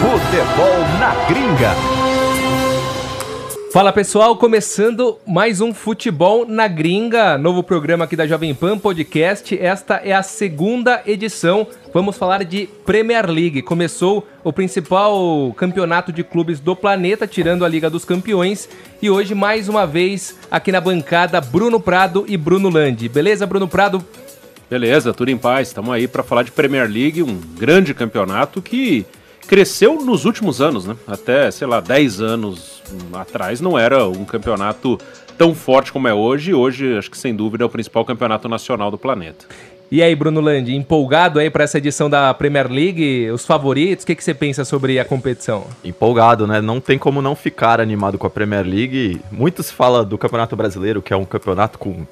Futebol na gringa. Fala pessoal, começando mais um Futebol na Gringa, novo programa aqui da Jovem Pan Podcast. Esta é a segunda edição. Vamos falar de Premier League. Começou o principal campeonato de clubes do planeta, tirando a Liga dos Campeões. E hoje, mais uma vez, aqui na bancada, Bruno Prado e Bruno Landi. Beleza, Bruno Prado? Beleza, tudo em paz. Estamos aí para falar de Premier League, um grande campeonato que cresceu nos últimos anos, né? Até, sei lá, 10 anos atrás não era um campeonato tão forte como é hoje. Hoje, acho que sem dúvida é o principal campeonato nacional do planeta. E aí, Bruno Landi, empolgado aí para essa edição da Premier League? Os favoritos? O que, que você pensa sobre a competição? Empolgado, né? Não tem como não ficar animado com a Premier League. Muito se fala do Campeonato Brasileiro, que é um campeonato com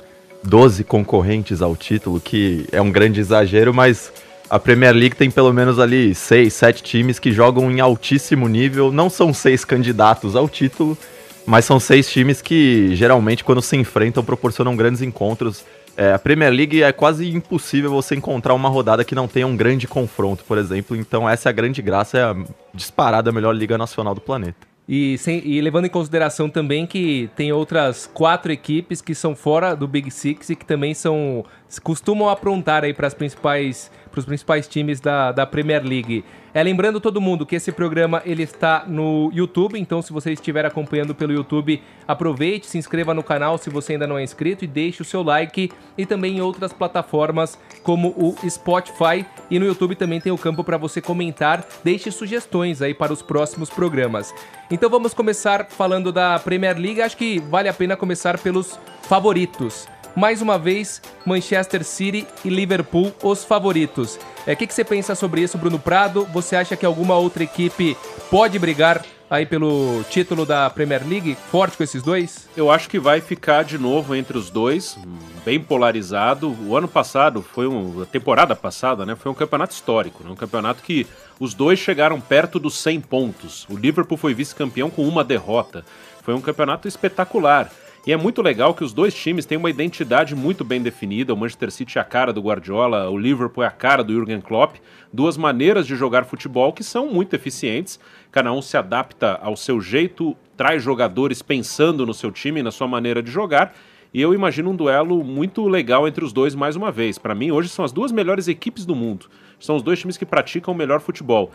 12 concorrentes ao título, que é um grande exagero, mas a Premier League tem pelo menos ali seis, sete times que jogam em altíssimo nível. Não são seis candidatos ao título, mas são seis times que geralmente, quando se enfrentam, proporcionam grandes encontros. É, a Premier League é quase impossível você encontrar uma rodada que não tenha um grande confronto, por exemplo. Então, essa é a grande graça, é a disparada melhor liga nacional do planeta. E, sem, e, levando em consideração também que tem outras quatro equipes que são fora do Big Six e que também são costumam aprontar aí para as principais para os principais times da, da Premier League. É, lembrando todo mundo que esse programa ele está no YouTube, então se você estiver acompanhando pelo YouTube, aproveite, se inscreva no canal se você ainda não é inscrito e deixe o seu like e também em outras plataformas como o Spotify e no YouTube também tem o campo para você comentar, deixe sugestões aí para os próximos programas. Então vamos começar falando da Premier League, acho que vale a pena começar pelos favoritos mais uma vez, Manchester City e Liverpool os favoritos. O é, que, que você pensa sobre isso, Bruno Prado? Você acha que alguma outra equipe pode brigar aí pelo título da Premier League, forte com esses dois? Eu acho que vai ficar de novo entre os dois, bem polarizado. O ano passado foi um, a temporada passada, né, foi um campeonato histórico, né, um campeonato que os dois chegaram perto dos 100 pontos. O Liverpool foi vice-campeão com uma derrota. Foi um campeonato espetacular. E é muito legal que os dois times têm uma identidade muito bem definida. O Manchester City é a cara do Guardiola, o Liverpool é a cara do Jurgen Klopp. Duas maneiras de jogar futebol que são muito eficientes. Cada um se adapta ao seu jeito, traz jogadores pensando no seu time, na sua maneira de jogar. E eu imagino um duelo muito legal entre os dois mais uma vez. Para mim, hoje são as duas melhores equipes do mundo. São os dois times que praticam o melhor futebol.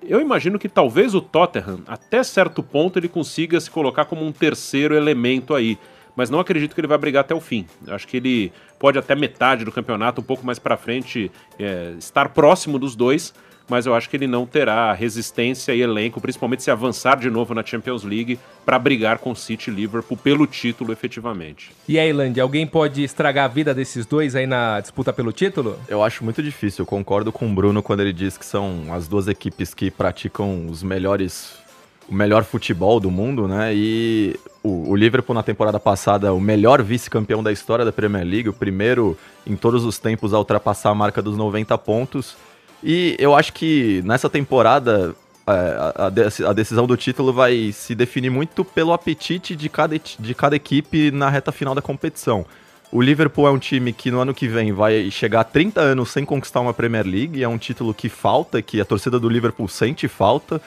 Eu imagino que talvez o Tottenham, até certo ponto, ele consiga se colocar como um terceiro elemento aí mas não acredito que ele vai brigar até o fim. Acho que ele pode até metade do campeonato, um pouco mais para frente, é, estar próximo dos dois, mas eu acho que ele não terá resistência e elenco, principalmente se avançar de novo na Champions League, para brigar com City e Liverpool pelo título efetivamente. E aí, Land, alguém pode estragar a vida desses dois aí na disputa pelo título? Eu acho muito difícil, eu concordo com o Bruno quando ele diz que são as duas equipes que praticam os melhores o melhor futebol do mundo, né? E o, o Liverpool na temporada passada, o melhor vice-campeão da história da Premier League, o primeiro em todos os tempos a ultrapassar a marca dos 90 pontos. E eu acho que nessa temporada é, a, a, decisão do título vai se definir muito pelo apetite de cada, de cada equipe na reta final da competição. O Liverpool é um time que no ano que vem vai chegar a 30 anos sem conquistar uma Premier League, é um título que falta, que a torcida do Liverpool sente falta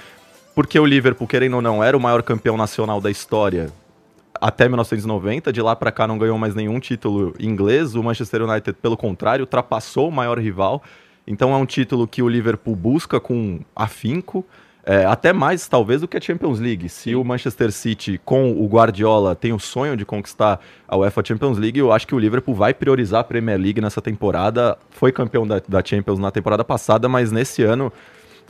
porque o Liverpool, querendo ou não, era o maior campeão nacional da história até 1990. De lá para cá não ganhou mais nenhum título inglês. O Manchester United, pelo contrário, ultrapassou o maior rival. Então é um título que o Liverpool busca com afinco. É, até mais, talvez, do que a Champions League. Se o Manchester City, com o Guardiola, tem o sonho de conquistar a UEFA Champions League, eu acho que o Liverpool vai priorizar a Premier League nessa temporada. Foi campeão da, da Champions na temporada passada, mas nesse ano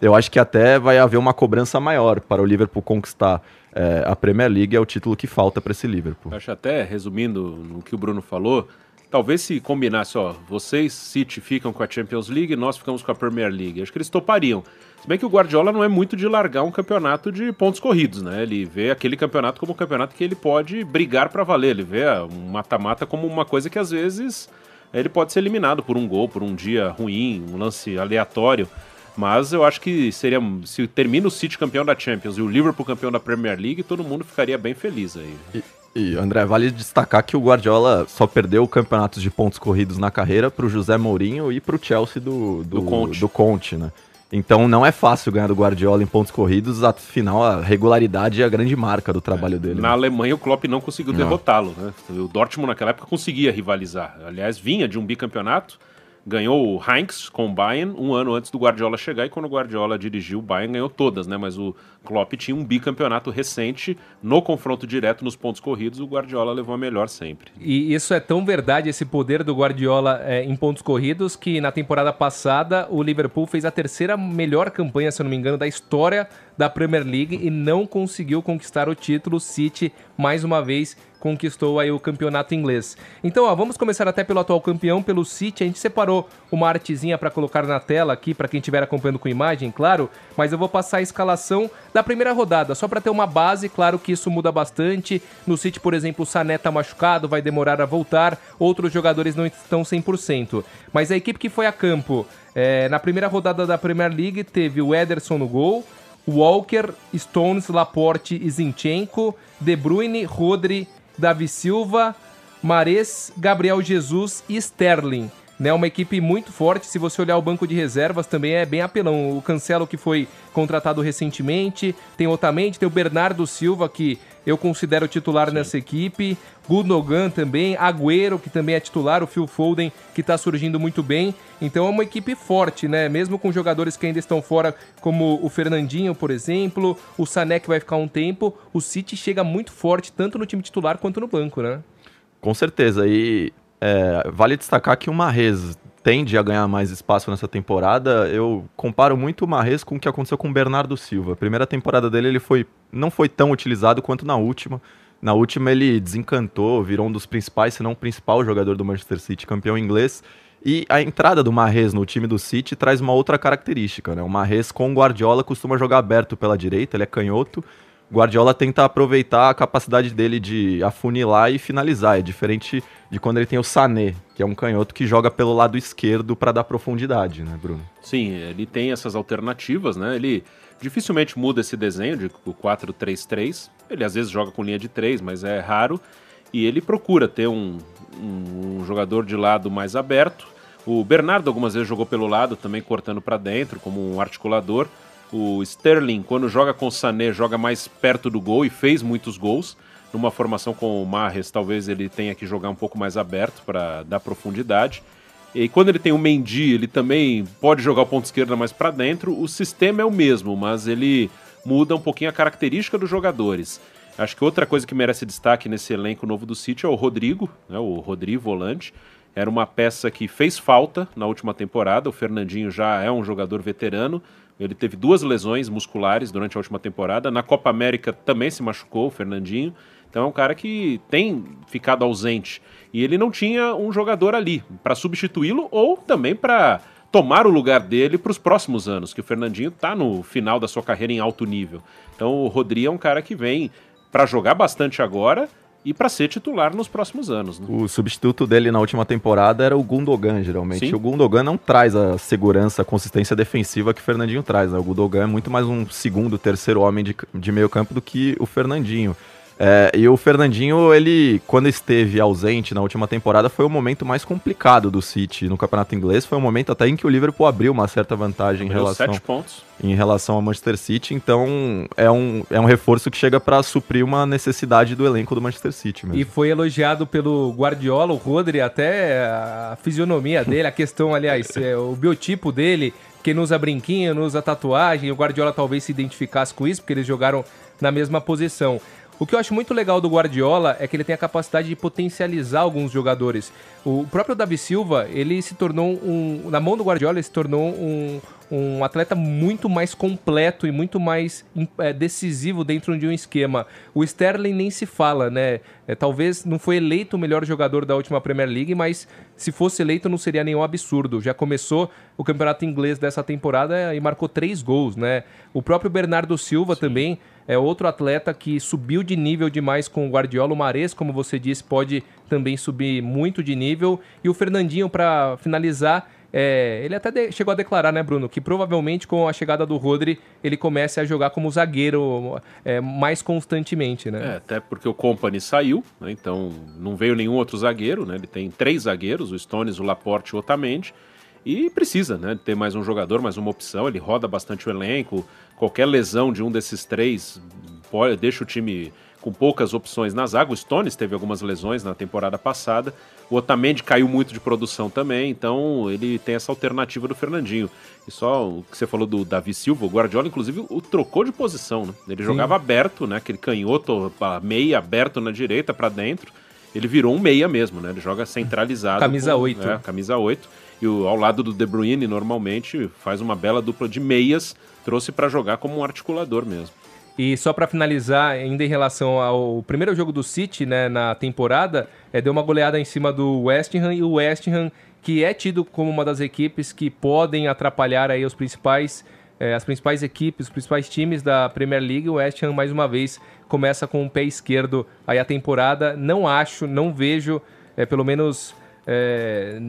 eu acho que até vai haver uma cobrança maior para o Liverpool conquistar é, a Premier League, é o título que falta para esse Liverpool. Acho até, resumindo no que o Bruno falou, talvez se combinasse, ó, vocês, City, ficam com a Champions League, nós ficamos com a Premier League. Acho que eles topariam. Se bem que o Guardiola não é muito de largar um campeonato de pontos corridos, né? Ele vê aquele campeonato como um campeonato que ele pode brigar para valer. Ele vê um mata-mata como uma coisa que às vezes ele pode ser eliminado por um gol, por um dia ruim, um lance aleatório. Mas eu acho que seria. Se termina o City campeão da Champions e o Liverpool campeão da Premier League, todo mundo ficaria bem feliz aí. E, e André, vale destacar que o Guardiola só perdeu campeonatos de pontos corridos na carreira para o José Mourinho e para o Chelsea do, do, do, Conte. do Conte, né? Então não é fácil ganhar do Guardiola em pontos corridos, afinal a regularidade é a grande marca do trabalho é, dele. Na né? Alemanha o Klopp não conseguiu derrotá-lo, né? O Dortmund naquela época conseguia rivalizar. Aliás, vinha de um bicampeonato, ganhou o Heinz com o Bayern um ano antes do Guardiola chegar e quando o Guardiola dirigiu o Bayern ganhou todas, né? Mas o Klopp tinha um bicampeonato recente no confronto direto nos pontos corridos, o Guardiola levou a melhor sempre. E isso é tão verdade esse poder do Guardiola é, em pontos corridos que na temporada passada o Liverpool fez a terceira melhor campanha, se eu não me engano, da história da Premier League e não conseguiu conquistar o título. City mais uma vez conquistou aí o campeonato inglês. Então, ó, vamos começar até pelo atual campeão, pelo City. A gente separou uma artezinha para colocar na tela aqui para quem estiver acompanhando com imagem, claro, mas eu vou passar a escalação da primeira rodada, só para ter uma base, claro que isso muda bastante. No City, por exemplo, o Sané tá machucado, vai demorar a voltar, outros jogadores não estão 100%. Mas a equipe que foi a campo é, na primeira rodada da Premier League teve o Ederson no gol, Walker, Stones, Laporte e Zinchenko, De Bruyne, Rodri, Davi Silva, Mares, Gabriel Jesus e Sterling. Né, uma equipe muito forte. Se você olhar o banco de reservas, também é bem apelão. O Cancelo, que foi contratado recentemente, tem Otamendi, tem o Bernardo Silva, que eu considero titular Sim. nessa equipe. Gundogan também, Agüero, que também é titular, o Phil Foden, que está surgindo muito bem. Então é uma equipe forte, né? Mesmo com jogadores que ainda estão fora, como o Fernandinho, por exemplo, o Sané, que vai ficar um tempo, o City chega muito forte, tanto no time titular quanto no banco, né? Com certeza. E é, vale destacar que o Marrez tende a ganhar mais espaço nessa temporada. Eu comparo muito o Marrez com o que aconteceu com o Bernardo Silva. A primeira temporada dele ele foi, não foi tão utilizado quanto na última. Na última ele desencantou, virou um dos principais, se não o principal jogador do Manchester City, campeão inglês. E a entrada do Marrez no time do City traz uma outra característica, né? O Marrez com o Guardiola costuma jogar aberto pela direita, ele é canhoto, Guardiola tenta aproveitar a capacidade dele de afunilar e finalizar. É diferente de quando ele tem o Sané, que é um canhoto que joga pelo lado esquerdo para dar profundidade, né, Bruno? Sim, ele tem essas alternativas, né? Ele dificilmente muda esse desenho de 4-3-3. Ele às vezes joga com linha de 3, mas é raro. E ele procura ter um, um, um jogador de lado mais aberto. O Bernardo algumas vezes jogou pelo lado, também cortando para dentro, como um articulador. O Sterling, quando joga com o Sané, joga mais perto do gol e fez muitos gols. Numa formação com o Marres, talvez ele tenha que jogar um pouco mais aberto para dar profundidade. E quando ele tem o Mendy, ele também pode jogar o ponto esquerda mais para dentro. O sistema é o mesmo, mas ele muda um pouquinho a característica dos jogadores. Acho que outra coisa que merece destaque nesse elenco novo do City é o Rodrigo, né, o Rodrigo volante. Era uma peça que fez falta na última temporada. O Fernandinho já é um jogador veterano, ele teve duas lesões musculares durante a última temporada. Na Copa América também se machucou, o Fernandinho. Então é um cara que tem ficado ausente. E ele não tinha um jogador ali para substituí-lo ou também para tomar o lugar dele para os próximos anos, que o Fernandinho está no final da sua carreira em alto nível. Então o Rodri é um cara que vem para jogar bastante agora e para ser titular nos próximos anos. Né? O substituto dele na última temporada era o Gundogan, geralmente. Sim. O Gundogan não traz a segurança, a consistência defensiva que o Fernandinho traz. Né? O Gundogan é muito mais um segundo, terceiro homem de, de meio campo do que o Fernandinho. É, e o Fernandinho, ele, quando esteve ausente na última temporada, foi o momento mais complicado do City no campeonato inglês. Foi um momento até em que o Liverpool abriu uma certa vantagem em relação, em relação ao Manchester City. Então, é um, é um reforço que chega para suprir uma necessidade do elenco do Manchester City. Mesmo. E foi elogiado pelo Guardiola, o Rodri, até a fisionomia dele, a questão, aliás, é, o biotipo dele, que usa brinquinho, não usa tatuagem. O Guardiola talvez se identificasse com isso, porque eles jogaram na mesma posição. O que eu acho muito legal do Guardiola é que ele tem a capacidade de potencializar alguns jogadores. O próprio Davi Silva, ele se tornou um. Na mão do Guardiola, ele se tornou um, um atleta muito mais completo e muito mais é, decisivo dentro de um esquema. O Sterling nem se fala, né? É, talvez não foi eleito o melhor jogador da última Premier League, mas se fosse eleito não seria nenhum absurdo. Já começou o campeonato inglês dessa temporada e marcou três gols, né? O próprio Bernardo Silva Sim. também é outro atleta que subiu de nível demais com o Guardiola. O Mares, como você disse, pode também subir muito de nível. E o Fernandinho, para finalizar, é, ele até chegou a declarar, né, Bruno, que provavelmente com a chegada do Rodri ele comece a jogar como zagueiro é, mais constantemente, né? É, até porque o Company saiu, né, então não veio nenhum outro zagueiro, né? Ele tem três zagueiros, o Stones, o Laporte e o Otamendi. E precisa, né, ter mais um jogador, mais uma opção. Ele roda bastante o elenco. Qualquer lesão de um desses três pode, deixa o time com poucas opções na zaga. O Stones teve algumas lesões na temporada passada. O Otamendi caiu muito de produção também, então ele tem essa alternativa do Fernandinho. E só o que você falou do Davi Silva, o Guardiola, inclusive, o trocou de posição. Né? Ele Sim. jogava aberto, né? aquele canhoto, meia aberto na direita para dentro. Ele virou um meia mesmo, né? Ele joga centralizado. Camisa com, 8. É, camisa 8 e o, ao lado do De Bruyne normalmente faz uma bela dupla de meias, trouxe para jogar como um articulador mesmo. E só para finalizar, ainda em relação ao primeiro jogo do City né, na temporada, é, deu uma goleada em cima do West Ham e o West Ham, que é tido como uma das equipes que podem atrapalhar aí os principais, é, as principais equipes, os principais times da Premier League, o West Ham mais uma vez começa com o pé esquerdo aí a temporada. Não acho, não vejo, é, pelo menos é,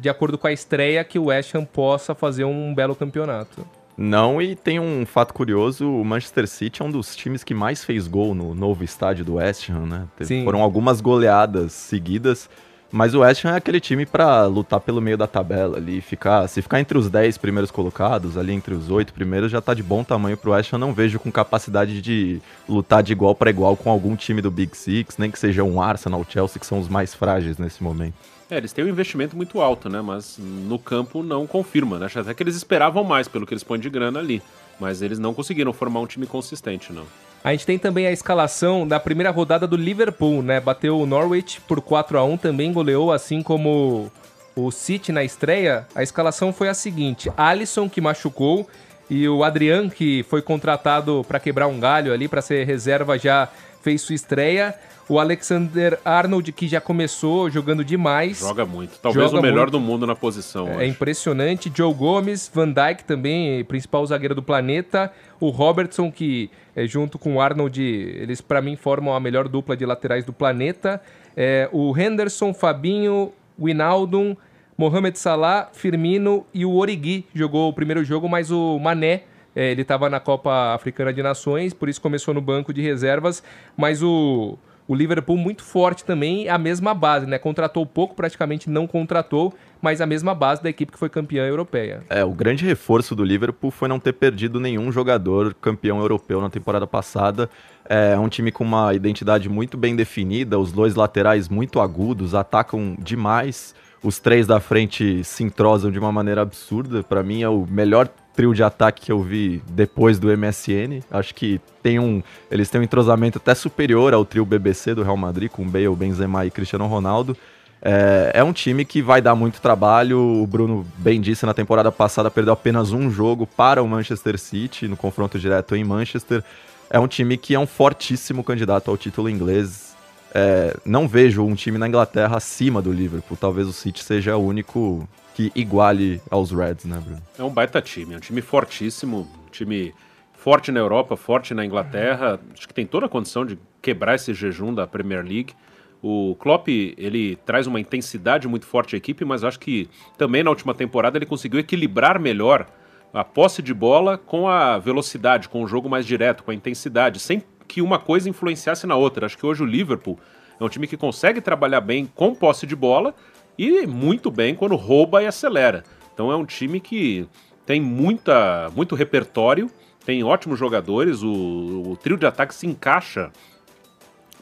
de acordo com a estreia, que o West Ham possa fazer um belo campeonato. Não, e tem um fato curioso, o Manchester City é um dos times que mais fez gol no novo estádio do West Ham, né? Sim. Foram algumas goleadas seguidas, mas o West Ham é aquele time para lutar pelo meio da tabela ali, ficar, se ficar entre os 10 primeiros colocados, ali entre os 8 primeiros, já tá de bom tamanho pro West Ham, não vejo com capacidade de lutar de igual para igual com algum time do Big Six, nem que seja um Arsenal, Chelsea, que são os mais frágeis nesse momento. É, eles têm um investimento muito alto, né? Mas no campo não confirma, né? Até que eles esperavam mais pelo que eles põem de grana ali. Mas eles não conseguiram formar um time consistente, não. A gente tem também a escalação da primeira rodada do Liverpool, né? Bateu o Norwich por 4 a 1 também goleou, assim como o City na estreia. A escalação foi a seguinte: Alisson, que machucou, e o Adrian, que foi contratado para quebrar um galho ali, para ser reserva, já fez sua estreia. O Alexander Arnold, que já começou jogando demais. Joga muito. Talvez Joga o melhor muito. do mundo na posição. É, impressionante. Joe Gomes, Van Dyke também, principal zagueiro do planeta. O Robertson, que é, junto com o Arnold, eles para mim formam a melhor dupla de laterais do planeta. É, o Henderson, Fabinho, Winaldum, Mohamed Salah, Firmino e o Origi jogou o primeiro jogo, mas o Mané é, ele estava na Copa Africana de Nações, por isso começou no banco de reservas, mas o o Liverpool muito forte também, a mesma base, né? Contratou pouco, praticamente não contratou, mas a mesma base da equipe que foi campeã europeia. É, o grande reforço do Liverpool foi não ter perdido nenhum jogador campeão europeu na temporada passada. É um time com uma identidade muito bem definida, os dois laterais muito agudos, atacam demais. Os três da frente se entrosam de uma maneira absurda. Para mim é o melhor trio de ataque que eu vi depois do MSN. Acho que tem um, eles têm um entrosamento até superior ao trio BBC do Real Madrid, com Bale, Benzema e Cristiano Ronaldo. É, é, um time que vai dar muito trabalho. O Bruno bem disse na temporada passada, perdeu apenas um jogo para o Manchester City no confronto direto em Manchester. É um time que é um fortíssimo candidato ao título inglês. É, não vejo um time na Inglaterra acima do Liverpool. Talvez o City seja o único que iguale aos Reds, né, Bruno? É um baita time, é um time fortíssimo, um time forte na Europa, forte na Inglaterra. Acho que tem toda a condição de quebrar esse jejum da Premier League. O Klopp, ele traz uma intensidade muito forte à equipe, mas acho que também na última temporada ele conseguiu equilibrar melhor a posse de bola com a velocidade, com o jogo mais direto, com a intensidade, sem que uma coisa influenciasse na outra. Acho que hoje o Liverpool é um time que consegue trabalhar bem com posse de bola, e muito bem quando rouba e acelera. Então é um time que tem muita, muito repertório, tem ótimos jogadores, o, o trio de ataque se encaixa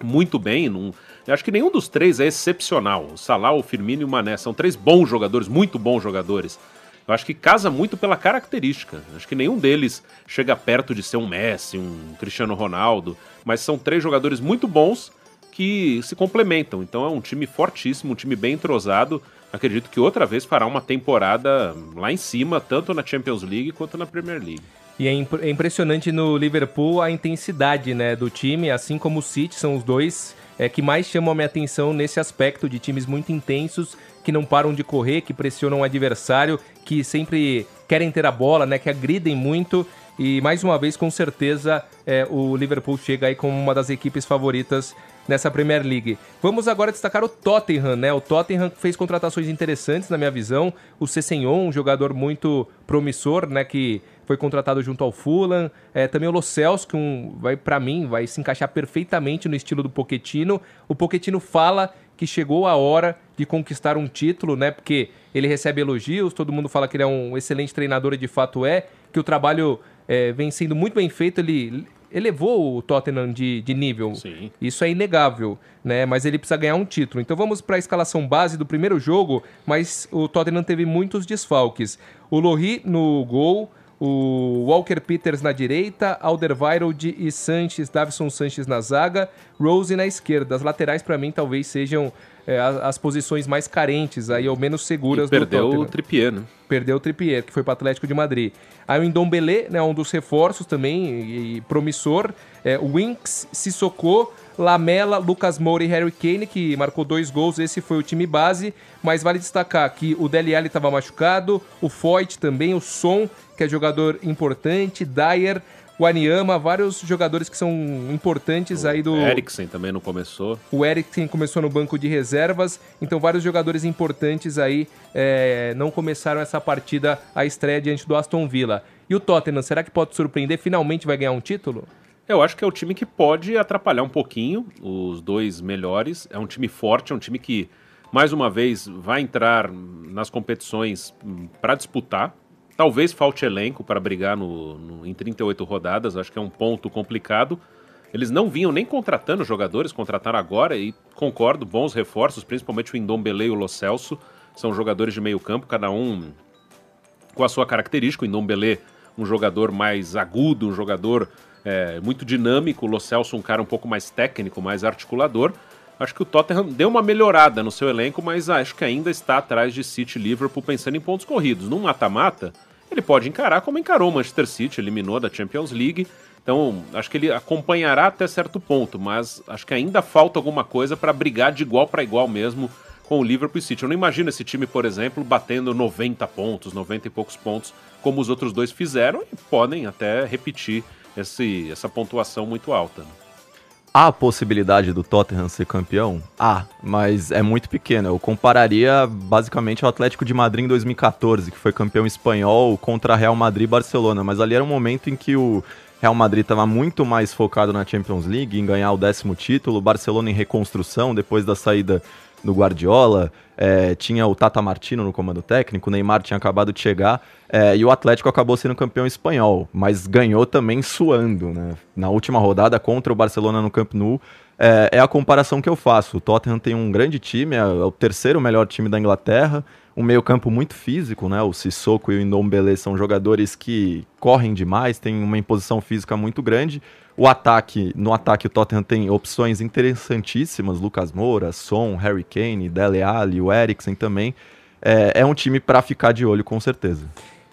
muito bem. Num, acho que nenhum dos três é excepcional. O Salah, o Firmino e o Mané são três bons jogadores, muito bons jogadores. Eu acho que casa muito pela característica. Acho que nenhum deles chega perto de ser um Messi, um Cristiano Ronaldo, mas são três jogadores muito bons que se complementam. Então é um time fortíssimo, um time bem entrosado. Acredito que outra vez fará uma temporada lá em cima, tanto na Champions League quanto na Premier League. E é, imp é impressionante no Liverpool a intensidade né, do time, assim como o City, são os dois é, que mais chamam a minha atenção nesse aspecto de times muito intensos, que não param de correr, que pressionam o adversário, que sempre querem ter a bola, né, que agridem muito. E mais uma vez, com certeza, é, o Liverpool chega aí como uma das equipes favoritas nessa Premier League. Vamos agora destacar o Tottenham, né? O Tottenham fez contratações interessantes, na minha visão. O Cessenhon, um jogador muito promissor, né? Que foi contratado junto ao Fulham. É, também o Lo Celso, que um, vai para mim vai se encaixar perfeitamente no estilo do Pochettino. O Pochettino fala que chegou a hora de conquistar um título, né? Porque ele recebe elogios, todo mundo fala que ele é um excelente treinador e de fato é, que o trabalho é, vem sendo muito bem feito. Ele elevou o Tottenham de, de nível. Sim. Isso é inegável, né? Mas ele precisa ganhar um título. Então vamos para a escalação base do primeiro jogo, mas o Tottenham teve muitos desfalques. O Lohri no gol, o Walker Peters na direita, Alderweireld e Sanches, Davison Sanches na zaga, Rose na esquerda. As laterais para mim talvez sejam é, as, as, posições mais carentes aí ou menos seguras e perdeu do Tottenham. o Trippier, né? Perdeu o Trippier, que foi para o Atlético de Madrid. Aí o Ndombele, né, um dos reforços também e, promissor, é, o Winks, Sissoko, Lamela, Lucas Moura e Harry Kane, que marcou dois gols, esse foi o time base, mas vale destacar que o Dele Alli estava machucado, o Foyt também, o Son, que é jogador importante, Dyer, o Aniama, vários jogadores que são importantes o aí do. Eriksen também não começou. O Eriksen começou no banco de reservas, então vários jogadores importantes aí é, não começaram essa partida, a estreia diante do Aston Villa. E o Tottenham, será que pode surpreender? Finalmente vai ganhar um título? Eu acho que é o time que pode atrapalhar um pouquinho os dois melhores. É um time forte, é um time que, mais uma vez, vai entrar nas competições hum, para disputar. Talvez falte elenco para brigar no, no, em 38 rodadas, acho que é um ponto complicado. Eles não vinham nem contratando jogadores, contrataram agora e concordo, bons reforços, principalmente o Indombele e o Lo Celso, são jogadores de meio campo, cada um com a sua característica. O Indombele, um jogador mais agudo, um jogador é, muito dinâmico, o Lo Celso um cara um pouco mais técnico, mais articulador. Acho que o Tottenham deu uma melhorada no seu elenco, mas acho que ainda está atrás de City e Liverpool pensando em pontos corridos. Num mata-mata, ele pode encarar como encarou o Manchester City, eliminou da Champions League. Então, acho que ele acompanhará até certo ponto, mas acho que ainda falta alguma coisa para brigar de igual para igual mesmo com o Liverpool e City. Eu não imagino esse time, por exemplo, batendo 90 pontos, 90 e poucos pontos, como os outros dois fizeram, e podem até repetir esse, essa pontuação muito alta. Há possibilidade do Tottenham ser campeão? Há, mas é muito pequena. Eu compararia basicamente ao Atlético de Madrid em 2014, que foi campeão espanhol contra Real Madrid e Barcelona. Mas ali era um momento em que o Real Madrid estava muito mais focado na Champions League, em ganhar o décimo título, Barcelona em reconstrução depois da saída do Guardiola, é, tinha o Tata Martino no comando técnico, o Neymar tinha acabado de chegar, é, e o Atlético acabou sendo campeão espanhol, mas ganhou também suando, né? Na última rodada contra o Barcelona no Camp Nou, é, é, a comparação que eu faço. O Tottenham tem um grande time, é, o terceiro melhor time da Inglaterra, um meio campo muito físico, né? O Sissoko e o Ndombele são jogadores que correm demais, têm uma imposição física muito grande, o ataque, no ataque o Tottenham tem opções interessantíssimas, Lucas Moura, Son, Harry Kane, Dele Alli, o Eriksen também. É, é um time para ficar de olho com certeza.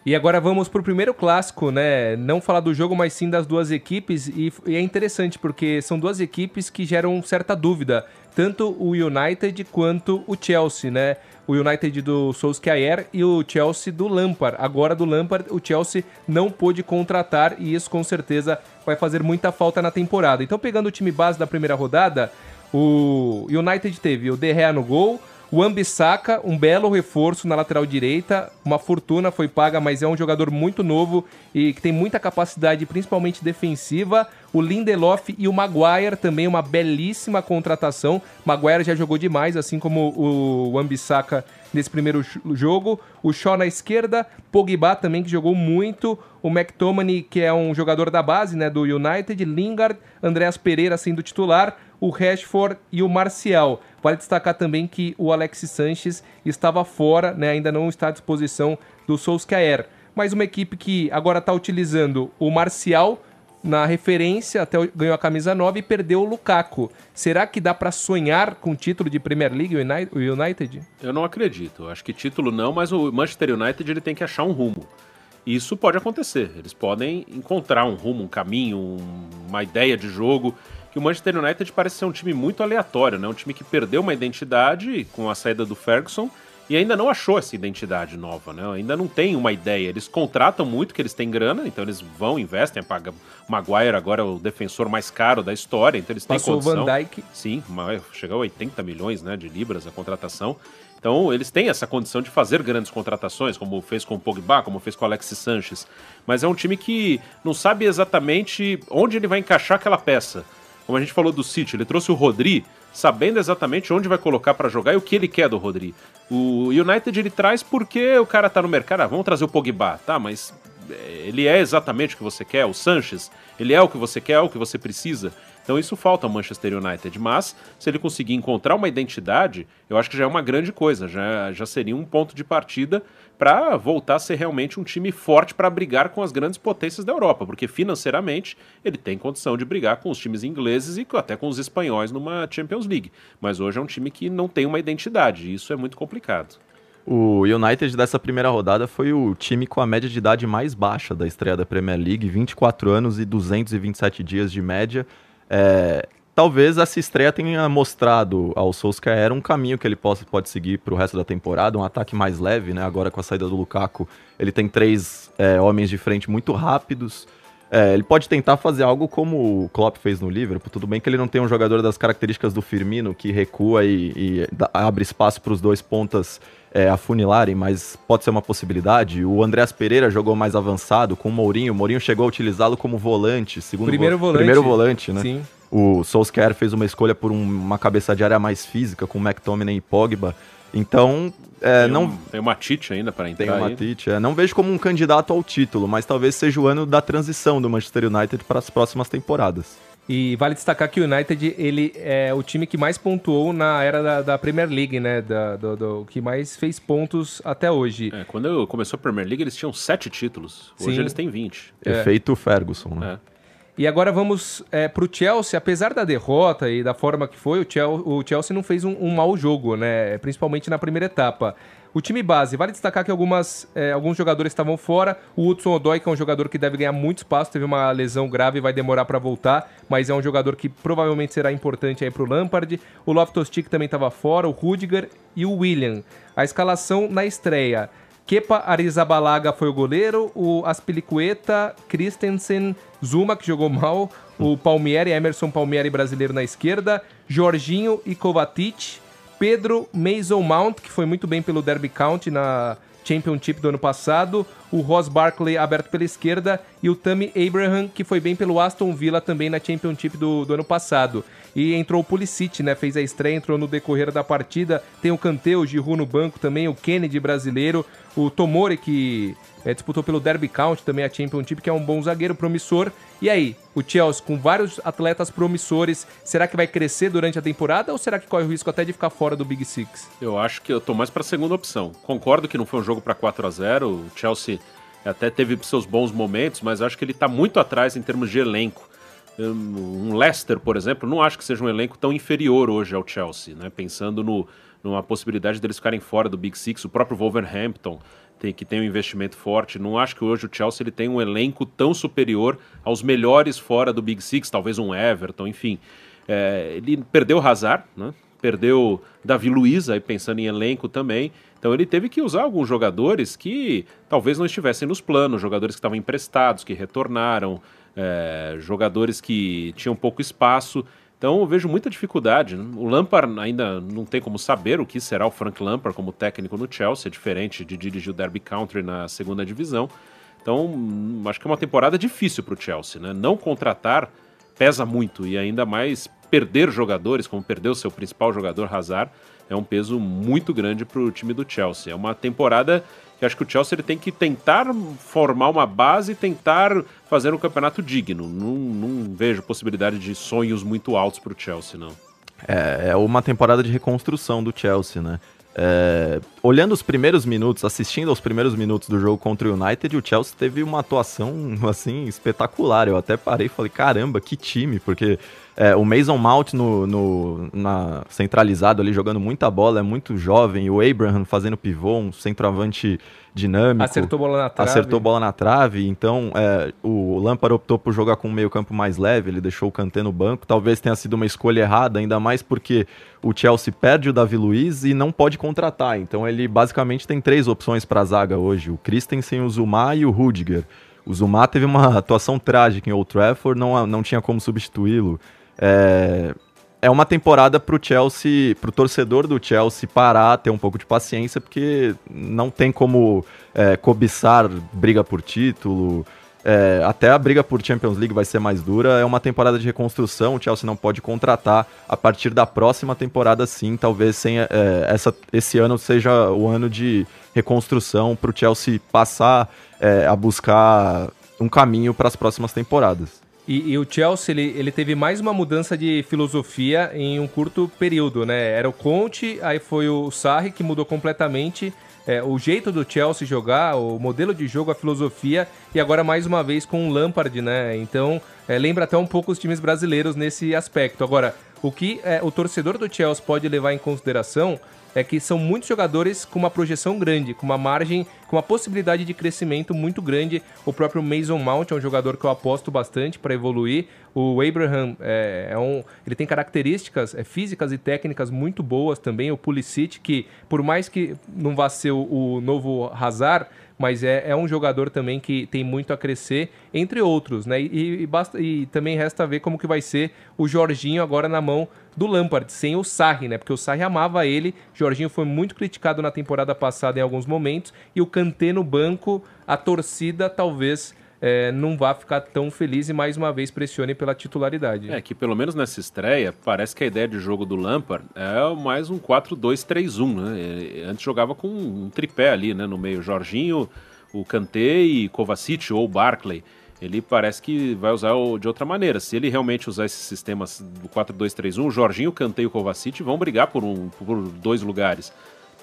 E agora vamos para o primeiro clássico, né? Não falar do jogo, mas sim das duas equipes. E, e, é interessante porque são duas equipes que geram certa dúvida. Tanto o United quanto o Chelsea, né? O United do Solskjaer e o Chelsea do Lampard. Agora do Lampard, o Chelsea não pôde contratar e isso com certeza vai fazer muita falta na temporada. Então, pegando o time base da primeira rodada, o United teve o De Gea no gol, o Ambissaca, um belo reforço na lateral direita, uma fortuna foi paga, mas é um jogador muito novo e que tem muita capacidade, principalmente defensiva. O Lindelof e o Maguire também, uma belíssima contratação. Maguire já jogou demais, assim como o Ambissaca nesse primeiro jogo. O Shaw na esquerda, Pogba também, que jogou muito. O McTominay, que é um jogador da base né, do United. Lingard, Andreas Pereira sendo titular. O Rashford e o Marcial. Vale destacar também que o Alexis Sanches estava fora, né, ainda não está à disposição do Solskjaer. Mas uma equipe que agora está utilizando o Marcial na referência, até ganhou a camisa 9 e perdeu o Lukaku. Será que dá para sonhar com o título de Premier League o United? Eu não acredito. Acho que título não, mas o Manchester United ele tem que achar um rumo. Isso pode acontecer. Eles podem encontrar um rumo, um caminho, um, uma ideia de jogo. Que o Manchester United parece ser um time muito aleatório, né? Um time que perdeu uma identidade com a saída do Ferguson e ainda não achou essa identidade nova, né? Ainda não tem uma ideia. Eles contratam muito, que eles têm grana, então eles vão, investem, pagam. Maguire agora é o defensor mais caro da história, então eles têm Passou condição. o Van Dijk. Sim, chegou a 80 milhões né, de libras a contratação. Então, eles têm essa condição de fazer grandes contratações, como fez com o Pogba, como fez com o Alexis Sanches. Mas é um time que não sabe exatamente onde ele vai encaixar aquela peça. Como a gente falou do City, ele trouxe o Rodri, sabendo exatamente onde vai colocar para jogar e o que ele quer do Rodri. O United ele traz porque o cara tá no mercado, ah, vamos trazer o Pogba, tá, mas eh, ele é exatamente o que você quer, o Sanches, ele é o que você quer, é o que você precisa. Então isso falta ao Manchester United, mas se ele conseguir encontrar uma identidade, eu acho que já é uma grande coisa, já, já seria um ponto de partida para voltar a ser realmente um time forte para brigar com as grandes potências da Europa, porque financeiramente ele tem condição de brigar com os times ingleses e até com os espanhóis numa Champions League, mas hoje é um time que não tem uma identidade, e isso é muito complicado. O United dessa primeira rodada foi o time com a média de idade mais baixa da estreia da Premier League, 24 anos e 227 dias de média. É, talvez essa estreia tenha mostrado ao Solskjaer um caminho que ele possa, pode seguir para o resto da temporada, um ataque mais leve, né? Agora com a saída do Lukaku, ele tem três é, homens de frente muito rápidos. É, ele pode tentar fazer algo como o Klopp fez no Liverpool. Tudo bem que ele não tem um jogador das características do Firmino que recua e, e abre espaço para os dois pontas é, afunilarem, mas pode ser uma possibilidade. O Andreas Pereira jogou mais avançado com o Mourinho. O Mourinho chegou a utilizá-lo como volante, segundo primeiro vo volante. Primeiro volante, né? Sim. O Solskjaer fez uma escolha por um, uma cabeça de área mais física com McTominay e Pogba. Então, é, tem não. Um, tem o Matite ainda para entrar. Tem o Matite, é, não vejo como um candidato ao título, mas talvez seja o ano da transição do Manchester United para as próximas temporadas. E vale destacar que o United ele é o time que mais pontuou na era da, da Premier League, né? Da, do, do, que mais fez pontos até hoje. É, quando começou a Premier League, eles tinham sete títulos. Hoje Sim. eles têm 20. É. Efeito Ferguson, né? É. E agora vamos é, para o Chelsea. Apesar da derrota e da forma que foi, o Chelsea, o Chelsea não fez um, um mau jogo, né? Principalmente na primeira etapa. O time base, vale destacar que algumas, é, alguns jogadores estavam fora. O Hudson Odoi, que é um jogador que deve ganhar muito espaço, teve uma lesão grave e vai demorar para voltar, mas é um jogador que provavelmente será importante aí para o Lampard. O Loftus-Cheek também estava fora, o Rudiger e o William. A escalação na estreia. Kepa Arizabalaga foi o goleiro, o Aspilicueta, Christensen, Zuma, que jogou mal, o Palmieri, Emerson Palmieri brasileiro na esquerda, Jorginho e Kovacic, Pedro Mason Mount, que foi muito bem pelo Derby County na Championship do ano passado, o Ross Barkley aberto pela esquerda e o Tammy Abraham, que foi bem pelo Aston Villa também na Championship do, do ano passado. E entrou o Pulisic, né? Fez a estreia, entrou no decorrer da partida. Tem o Kanté, o Giroud no banco também, o Kennedy brasileiro, o Tomori, que é, disputou pelo Derby County também a Championship, que é um bom zagueiro promissor. E aí, o Chelsea com vários atletas promissores, será que vai crescer durante a temporada ou será que corre o risco até de ficar fora do Big Six? Eu acho que eu tô mais para a segunda opção. Concordo que não foi um jogo para 4 a 0 o Chelsea até teve seus bons momentos, mas acho que ele está muito atrás em termos de elenco. Um Leicester, por exemplo, não acho que seja um elenco tão inferior hoje ao Chelsea, né? Pensando no, numa possibilidade deles ficarem fora do Big Six, o próprio Wolverhampton tem, que tem um investimento forte. Não acho que hoje o Chelsea ele tem um elenco tão superior aos melhores fora do Big Six, talvez um Everton, enfim. É, ele perdeu o Hazard, né? perdeu Davi Luiz, aí pensando em elenco também. Então ele teve que usar alguns jogadores que talvez não estivessem nos planos, jogadores que estavam emprestados, que retornaram, é, jogadores que tinham pouco espaço. Então eu vejo muita dificuldade. O Lampard ainda não tem como saber o que será o Frank Lampard como técnico no Chelsea, diferente de dirigir o Derby Country na segunda divisão. Então acho que é uma temporada difícil para o Chelsea. Né? Não contratar pesa muito e ainda mais perder jogadores, como perdeu seu principal jogador Hazard, é um peso muito grande para o time do Chelsea. É uma temporada que acho que o Chelsea ele tem que tentar formar uma base e tentar fazer um campeonato digno. Não, não vejo possibilidade de sonhos muito altos para o Chelsea, não. É, é uma temporada de reconstrução do Chelsea, né? É, olhando os primeiros minutos, assistindo aos primeiros minutos do jogo contra o United, o Chelsea teve uma atuação assim espetacular. Eu até parei e falei, caramba, que time, porque é, o Mason Mount no, no, na, centralizado ali, jogando muita bola, é muito jovem. O Abraham fazendo pivô, um centroavante dinâmico. Acertou bola na trave. Acertou bola na trave. Então, é, o Lampard optou por jogar com um meio campo mais leve, ele deixou o Kanté no banco. Talvez tenha sido uma escolha errada, ainda mais porque o Chelsea perde o Davi Luiz e não pode contratar. Então, ele basicamente tem três opções para a zaga hoje. O Christensen, o Zuma e o Rudiger. O Zuma teve uma atuação trágica em Old Trafford, não, não tinha como substituí-lo. É, é uma temporada para o Chelsea, para o torcedor do Chelsea parar, ter um pouco de paciência, porque não tem como é, cobiçar briga por título. É, até a briga por Champions League vai ser mais dura. É uma temporada de reconstrução. O Chelsea não pode contratar. A partir da próxima temporada, sim, talvez sem, é, essa, esse ano seja o ano de reconstrução para o Chelsea passar é, a buscar um caminho para as próximas temporadas. E, e, o Chelsea, ele, ele teve mais uma mudança de filosofia em um curto período, né? Era o Conte, aí foi o Sarri que mudou completamente é, o jeito do Chelsea jogar, o modelo de jogo, a filosofia, e agora mais uma vez com o Lampard, né? Então, é, lembra até um pouco os times brasileiros nesse aspecto. Agora, o que é, o torcedor do Chelsea pode levar em consideração é que são muitos jogadores com uma projeção grande, com uma margem, com uma possibilidade de crescimento muito grande. O próprio Mason Mount é um jogador que eu aposto bastante para evoluir. O Abraham é, é, um, ele tem características é, físicas e técnicas muito boas também. O Pulisic, que por mais que não vá ser o, o novo Hazard, mas é, é um jogador também que tem muito a crescer, entre outros, né? E, e, basta, e também resta ver como que vai ser o Jorginho agora na mão do Lampard, sem o Sarri, né? Porque o Sarri amava ele, Jorginho foi muito criticado na temporada passada em alguns momentos, e o Kanté no banco, a torcida talvez é, não vá ficar tão feliz e mais uma vez pressione pela titularidade. É que pelo menos nessa estreia, parece que a ideia de jogo do Lampard é mais um 4-2-3-1, né? Antes jogava com um tripé ali, né, no meio, Jorginho, o Kanté e Kovacic ou Barclay. Ele parece que vai usar de outra maneira. Se ele realmente usar esses sistemas do 4-2-3-1, o Jorginho, o Kanté e o Kovacic vão brigar por, um, por dois lugares.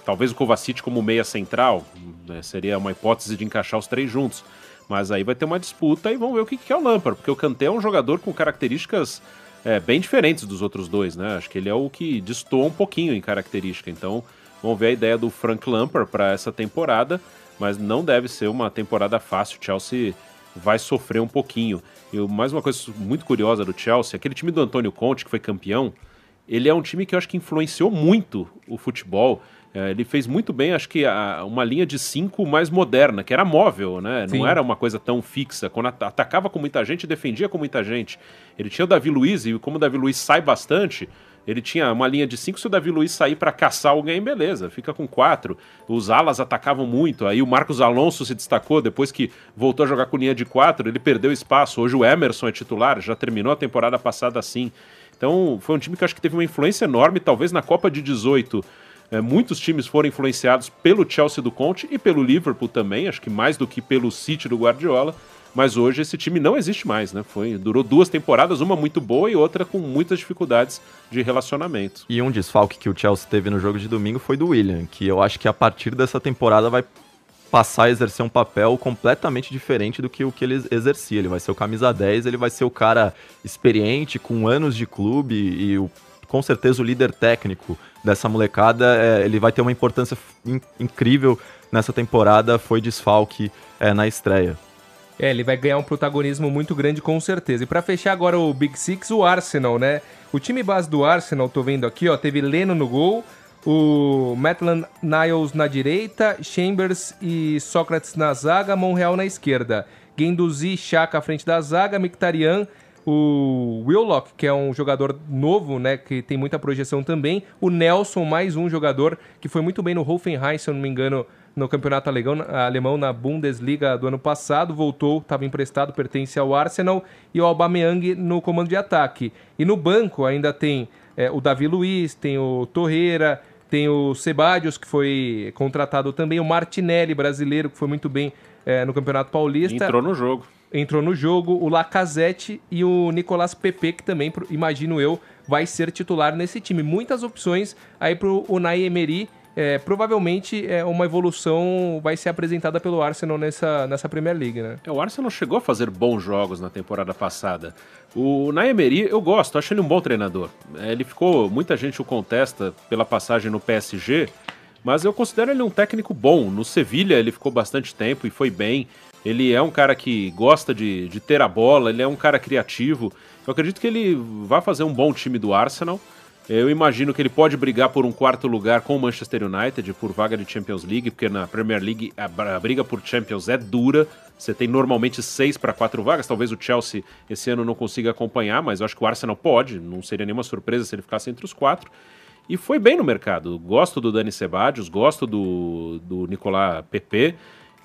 Talvez o Kovacic como meia central, né, seria uma hipótese de encaixar os três juntos. Mas aí vai ter uma disputa e vamos ver o que, que é o Lampard, porque o Kanté é um jogador com características é, bem diferentes dos outros dois, né? Acho que ele é o que destoa um pouquinho em característica. Então, vamos ver a ideia do Frank Lampard para essa temporada, mas não deve ser uma temporada fácil. O Chelsea vai sofrer um pouquinho. E mais uma coisa muito curiosa do Chelsea, aquele time do Antônio Conte que foi campeão, ele é um time que eu acho que influenciou muito o futebol. É, ele fez muito bem, acho que a, uma linha de cinco mais moderna, que era móvel, né? Sim. Não era uma coisa tão fixa. Quando atacava com muita gente, defendia com muita gente. Ele tinha o Davi Luiz, e como o Davi Luiz sai bastante, ele tinha uma linha de cinco. Se o Davi Luiz sair para caçar alguém, beleza, fica com quatro. Os alas atacavam muito. Aí o Marcos Alonso se destacou depois que voltou a jogar com linha de quatro. Ele perdeu espaço. Hoje o Emerson é titular, já terminou a temporada passada assim. Então foi um time que eu acho que teve uma influência enorme, talvez na Copa de 18 é, muitos times foram influenciados pelo Chelsea do Conte e pelo Liverpool também, acho que mais do que pelo City do Guardiola. Mas hoje esse time não existe mais, né? Foi, durou duas temporadas, uma muito boa e outra com muitas dificuldades de relacionamento. E um desfalque que o Chelsea teve no jogo de domingo foi do William, que eu acho que a partir dessa temporada vai passar a exercer um papel completamente diferente do que o que ele exercia. Ele vai ser o camisa 10, ele vai ser o cara experiente, com anos de clube e o, com certeza o líder técnico dessa molecada, é, ele vai ter uma importância in incrível nessa temporada, foi desfalque é, na estreia. É, ele vai ganhar um protagonismo muito grande com certeza. E para fechar agora o Big Six, o Arsenal, né? O time base do Arsenal, tô vendo aqui, ó, teve Leno no gol, o Maitland Niles na direita, Chambers e Sócrates na zaga, Monreal na esquerda. Guendouzi e Chaka à frente da zaga, Mictarian o Willock, que é um jogador novo, né, que tem muita projeção também, o Nelson, mais um jogador que foi muito bem no Hoffenheim, se eu não me engano, no campeonato alemão, na Bundesliga do ano passado, voltou, estava emprestado, pertence ao Arsenal, e o Aubameyang no comando de ataque. E no banco ainda tem é, o Davi Luiz, tem o Torreira, tem o Sebadios, que foi contratado também, o Martinelli, brasileiro, que foi muito bem é, no Campeonato Paulista. Entrou no jogo. Entrou no jogo o Lacazette e o Nicolas Pepe, que também, imagino eu, vai ser titular nesse time. Muitas opções aí pro Unai Emery. É, provavelmente é, uma evolução vai ser apresentada pelo Arsenal nessa, nessa Premier League, né? É, o Arsenal chegou a fazer bons jogos na temporada passada. O Naemeri, eu gosto, acho ele um bom treinador. É, ele ficou, muita gente o contesta pela passagem no PSG, mas eu considero ele um técnico bom. No Sevilha ele ficou bastante tempo e foi bem. Ele é um cara que gosta de, de ter a bola, ele é um cara criativo. Eu acredito que ele vai fazer um bom time do Arsenal. Eu imagino que ele pode brigar por um quarto lugar com o Manchester United, por vaga de Champions League, porque na Premier League a briga por Champions é dura. Você tem normalmente seis para quatro vagas. Talvez o Chelsea esse ano não consiga acompanhar, mas eu acho que o Arsenal pode. Não seria nenhuma surpresa se ele ficasse entre os quatro. E foi bem no mercado. Gosto do Dani Sebadios, gosto do, do Nicolás Pepe.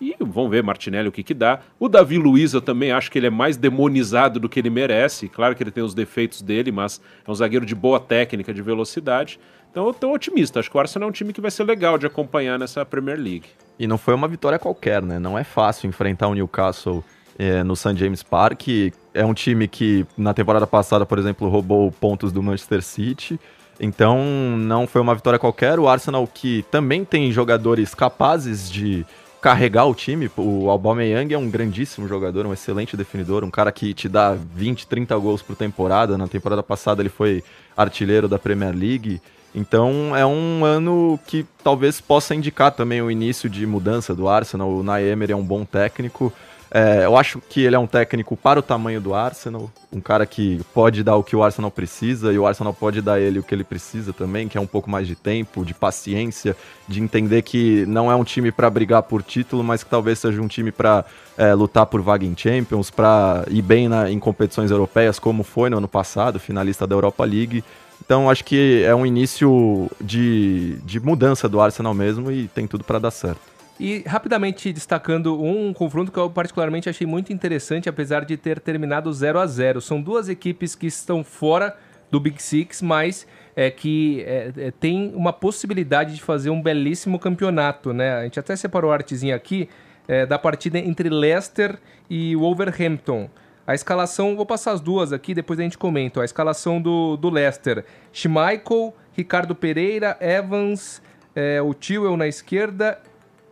E vamos ver, Martinelli, o que que dá. O Davi Luiz, eu também acho que ele é mais demonizado do que ele merece. Claro que ele tem os defeitos dele, mas é um zagueiro de boa técnica, de velocidade. Então eu tô otimista. Acho que o Arsenal é um time que vai ser legal de acompanhar nessa Premier League. E não foi uma vitória qualquer, né? Não é fácil enfrentar o Newcastle é, no St. James Park. É um time que na temporada passada, por exemplo, roubou pontos do Manchester City. Então não foi uma vitória qualquer. O Arsenal que também tem jogadores capazes de carregar o time. O Aubameyang é um grandíssimo jogador, um excelente definidor, um cara que te dá 20, 30 gols por temporada. Na temporada passada ele foi artilheiro da Premier League. Então é um ano que talvez possa indicar também o início de mudança do Arsenal. O Naemer é um bom técnico. É, eu acho que ele é um técnico para o tamanho do Arsenal, um cara que pode dar o que o Arsenal precisa e o Arsenal pode dar ele o que ele precisa também, que é um pouco mais de tempo, de paciência, de entender que não é um time para brigar por título, mas que talvez seja um time para é, lutar por vaga em Champions, para ir bem na, em competições europeias, como foi no ano passado, finalista da Europa League. Então acho que é um início de, de mudança do Arsenal mesmo e tem tudo para dar certo. E rapidamente destacando um confronto que eu particularmente achei muito interessante, apesar de ter terminado 0 a 0 São duas equipes que estão fora do Big Six, mas é, que é, é, tem uma possibilidade de fazer um belíssimo campeonato. Né? A gente até separou a artezinha aqui é, da partida entre Leicester e Wolverhampton. A escalação, vou passar as duas aqui, depois a gente comenta. A escalação do, do Leicester: Schmeichel, Ricardo Pereira, Evans, é, o Tio na esquerda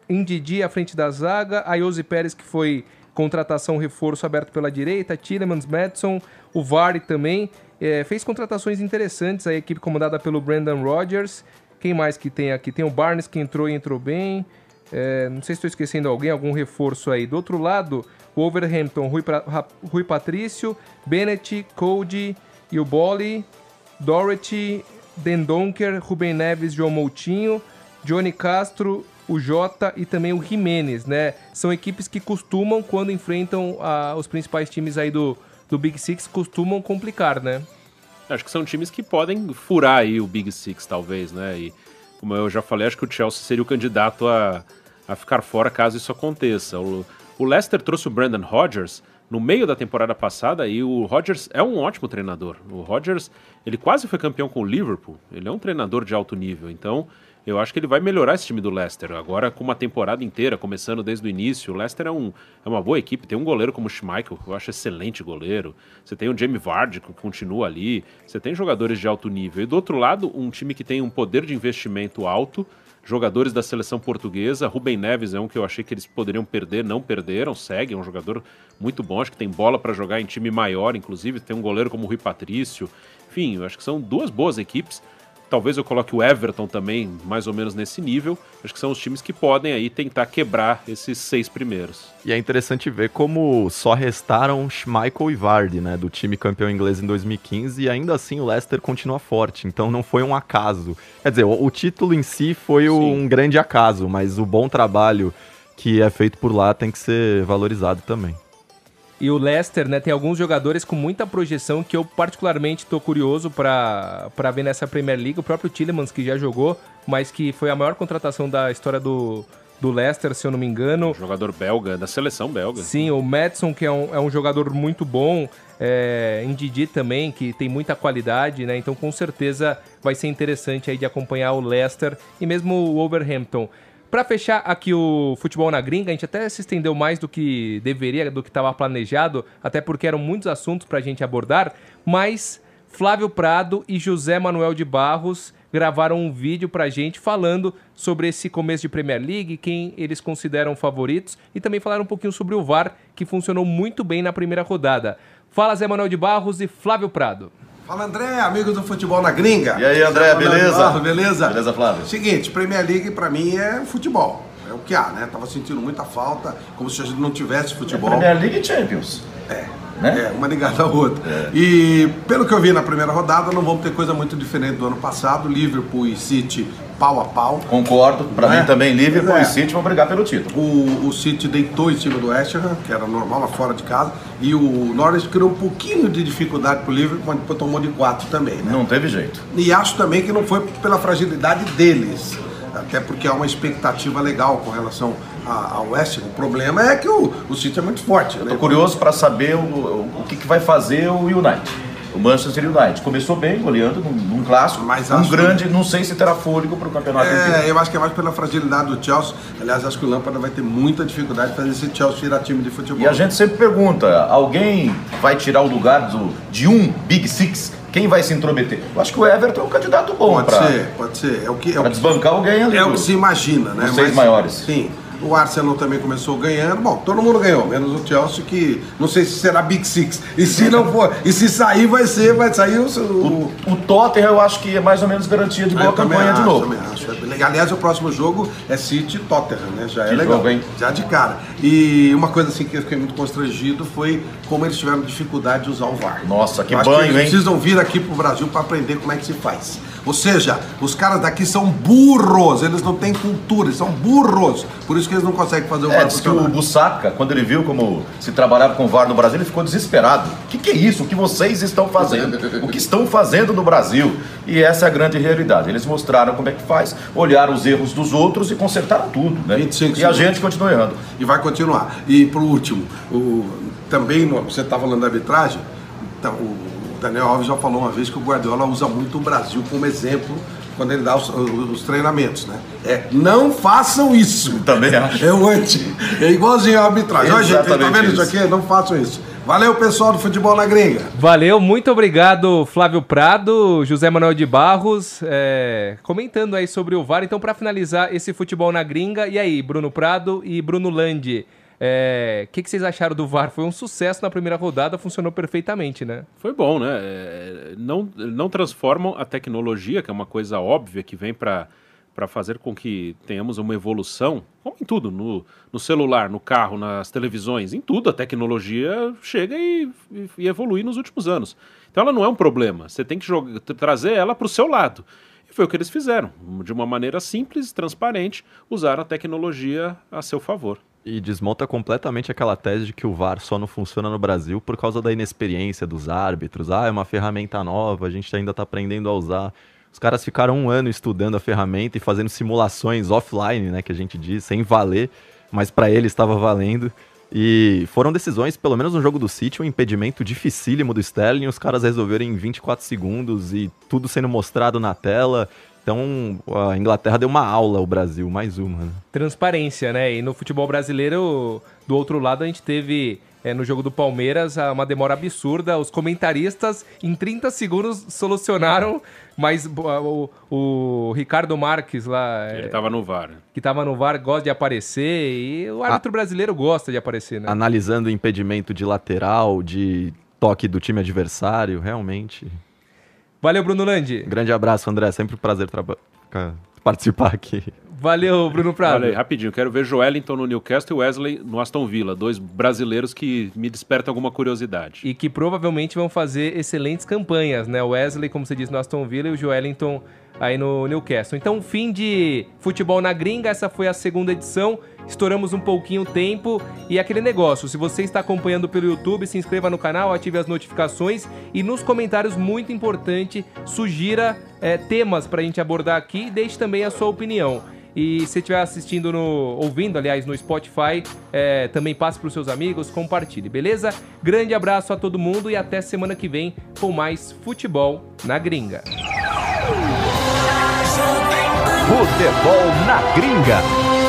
Indidi à frente da zaga, Ayose Pérez, que foi contratação reforço aberto pela direita, Tillemans, Madison, o Vardy também. É, fez contratações interessantes, a equipe comandada pelo Brandon Rodgers. Quem mais que tem aqui? Tem o Barnes que entrou e entrou bem. É, não sei se estou esquecendo alguém, algum reforço aí. Do outro lado, o Overhampton, Rui, pra, Rui Patrício, Bennett, Cody e o Bolly, Dorothy, Dendonker, Ruben Neves, João Moutinho, Johnny Castro, o Jota e também o Jimenez, né? São equipes que costumam, quando enfrentam a, os principais times aí do, do Big Six, costumam complicar, né? Acho que são times que podem furar aí o Big Six, talvez, né? E como eu já falei, acho que o Chelsea seria o candidato a, a ficar fora caso isso aconteça. O, o Leicester trouxe o Brandon Rodgers no meio da temporada passada e o Rodgers é um ótimo treinador. O Rodgers, ele quase foi campeão com o Liverpool. Ele é um treinador de alto nível, então eu acho que ele vai melhorar esse time do Leicester. Agora, com uma temporada inteira, começando desde o início, o Leicester é, um, é uma boa equipe. Tem um goleiro como o Schmeichel, que eu acho excelente goleiro. Você tem o Jamie Vardy, que continua ali. Você tem jogadores de alto nível. E do outro lado, um time que tem um poder de investimento alto. Jogadores da seleção portuguesa. Rubem Neves é um que eu achei que eles poderiam perder, não perderam, segue. É um jogador muito bom, acho que tem bola para jogar em time maior, inclusive. Tem um goleiro como o Rui Patrício. Enfim, eu acho que são duas boas equipes. Talvez eu coloque o Everton também, mais ou menos nesse nível. Acho que são os times que podem aí tentar quebrar esses seis primeiros. E é interessante ver como só restaram Schmeichel e Vardy, né, do time campeão inglês em 2015, e ainda assim o Leicester continua forte, então não foi um acaso. Quer dizer, o, o título em si foi um grande acaso, mas o bom trabalho que é feito por lá tem que ser valorizado também. E o Leicester, né, tem alguns jogadores com muita projeção que eu particularmente estou curioso para ver nessa Premier League. O próprio Tillemans, que já jogou, mas que foi a maior contratação da história do, do Leicester, se eu não me engano. Jogador belga, da seleção belga. Sim, o Madison, que é um, é um jogador muito bom. É, Ndidi também, que tem muita qualidade, né? Então, com certeza, vai ser interessante aí de acompanhar o Leicester e mesmo o Wolverhampton. Para fechar aqui o futebol na gringa, a gente até se estendeu mais do que deveria, do que estava planejado, até porque eram muitos assuntos para a gente abordar, mas Flávio Prado e José Manuel de Barros gravaram um vídeo pra gente falando sobre esse começo de Premier League, quem eles consideram favoritos e também falaram um pouquinho sobre o VAR, que funcionou muito bem na primeira rodada. Fala Zé Manuel de Barros e Flávio Prado. Fala André, amigos do futebol na gringa. E aí, André, beleza? beleza? Beleza, Flávio? Seguinte, Premier League pra mim é futebol. É o que há, né? Tava sentindo muita falta, como se a gente não tivesse futebol. Premier League e Champions. É. Né? É, uma ligada à outra. E pelo que eu vi na primeira rodada, não vamos ter coisa muito diferente do ano passado. Liverpool e City pau a pau. Concordo. Pra Não é? mim também, Liverpool É. e City vão brigar pelo título. O, o City deitou em cima do West Ham, que era normal lá fora de casa, e o Norwich criou um pouquinho de dificuldade pro Liverpool, mas depois tomou de 4 também, né? Não teve jeito. E acho também que não foi pela fragilidade deles, até porque há uma expectativa legal com relação ao West. O problema é que o, o City é muito forte, né? Tô curioso pra saber o, o, o que, que vai fazer o United. O Manchester United. Começou bem, goleando num, num clássico. Mas um grande, não sei se terá fôlego pro campeonato inteiro. É, eu acho que é mais pela fragilidade do Chelsea. Aliás, acho que o Lampard vai ter muita dificuldade de fazer esse Chelsea virar time de futebol. E a gente sempre pergunta: alguém vai tirar o lugar do, de um Big Six? Quem vai se intrometer? Eu acho que o Everton é um candidato bom Pode pra, ser, pode ser. É o que, é o que desbancar alguém ali. É o que se imagina, né? Os seis maiores. Sim. O Arsenal também começou ganhando. Bom, todo mundo ganhou, menos o Chelsea, que não sei se será Big Six. E se não for, e se sair, vai ser, vai sair o. o O Tottenham eu acho que é mais ou menos garantia de boa eu também campanha de acho, novo. também acho. Aliás, o próximo jogo é City Tottenham, né? Já é Que legal. jogo? Já de cara. E uma coisa assim que eu fiquei muito constrangido foi como eles tiveram dificuldade de usar o VAR. Nossa, que Eu banho, eles hein? precisam vir aqui pro Brasil para aprender como é que se faz. Ou seja, os caras daqui são burros, eles não têm cultura, eles são burros. Por isso que eles não conseguem fazer o É, VAR diz que o. Bussaca, quando ele viu como se trabalhava com VAR no Brasil, ele ficou desesperado. O que, que é isso? O que vocês estão fazendo? O que estão fazendo no Brasil? E essa é a grande realidade. Eles mostraram como é que faz, olharam os erros dos outros e consertaram tudo. Né? 25 e a gente continua errando. E vai continuar. E por último, o, também você está falando da arbitragem, então, o Daniel Alves já falou uma vez que o Guardiola usa muito o Brasil como exemplo quando ele dá os, os treinamentos, né? É, não façam isso. Também acho. É o anti. É igualzinho a arbitragem. Olha, gente, tá Exatamente vendo isso isso. aqui? Não façam isso. Valeu, pessoal do Futebol na Gringa. Valeu, muito obrigado, Flávio Prado, José Manuel de Barros, é, comentando aí sobre o VAR. Então, para finalizar esse futebol na gringa, e aí, Bruno Prado e Bruno Landi, o que, que vocês acharam do VAR? Foi um sucesso na primeira rodada, funcionou perfeitamente, né? Foi bom, né? É, não, não transformam a tecnologia, que é uma coisa óbvia que vem para fazer com que tenhamos uma evolução, como em tudo, no, no celular, no carro, nas televisões, em tudo a tecnologia chega e, e- e evolui nos últimos anos. Então ela não é um problema, você tem que jogar, trazer ela para o seu lado. E foi o que eles fizeram, de uma maneira simples, transparente, usar a tecnologia a seu favor. E desmonta completamente aquela tese de que o VAR só não funciona no Brasil por causa da inexperiência dos árbitros. Ah, é uma ferramenta nova, a gente ainda está aprendendo a usar. Os caras ficaram um ano estudando a ferramenta e fazendo simulações offline, né, que a gente diz, sem valer, mas para eles estava valendo. E foram decisões, pelo menos no jogo do City, um impedimento dificílimo do Sterling, os caras resolveram em 24 segundos e tudo sendo mostrado na tela. Então, a Inglaterra deu uma aula ao Brasil, mais uma. Né? Transparência, né? E no futebol brasileiro, do outro lado, a gente teve é, no jogo do Palmeiras a- uma demora absurda. Os comentaristas, em 30 segundos, solucionaram, mas o, o Ricardo Marques lá, é, Ele estava no VAR. que tava no VAR, gosta de aparecer e o árbitro brasileiro gosta de aparecer, né? analisando o impedimento de lateral, de toque do time adversário, realmente. Valeu, Bruno Landi. Grande abraço, André. Sempre um prazer participar aqui. Valeu, Bruno Prado. Olha aí, rapidinho, quero ver Joelinton no Newcastle e Wesley no Aston Villa, dois brasileiros que me despertam alguma curiosidade. E que provavelmente vão fazer excelentes campanhas, né? O Wesley, como você disse, no Aston Villa e o Joelinton aí no Newcastle. Então, fim de futebol na gringa, essa foi a segunda edição. Estouramos um pouquinho o tempo e aquele negócio. Se você está acompanhando pelo YouTube, se inscreva no canal, ative as notificações e nos comentários, muito importante, sugira eh, temas para a gente abordar aqui e deixe também a sua opinião. E se estiver assistindo no. ouvindo, aliás, no Spotify, é, também passe para os seus amigos, compartilhe, beleza? Grande abraço a todo mundo e até semana que vem com mais futebol na gringa. Futebol na gringa.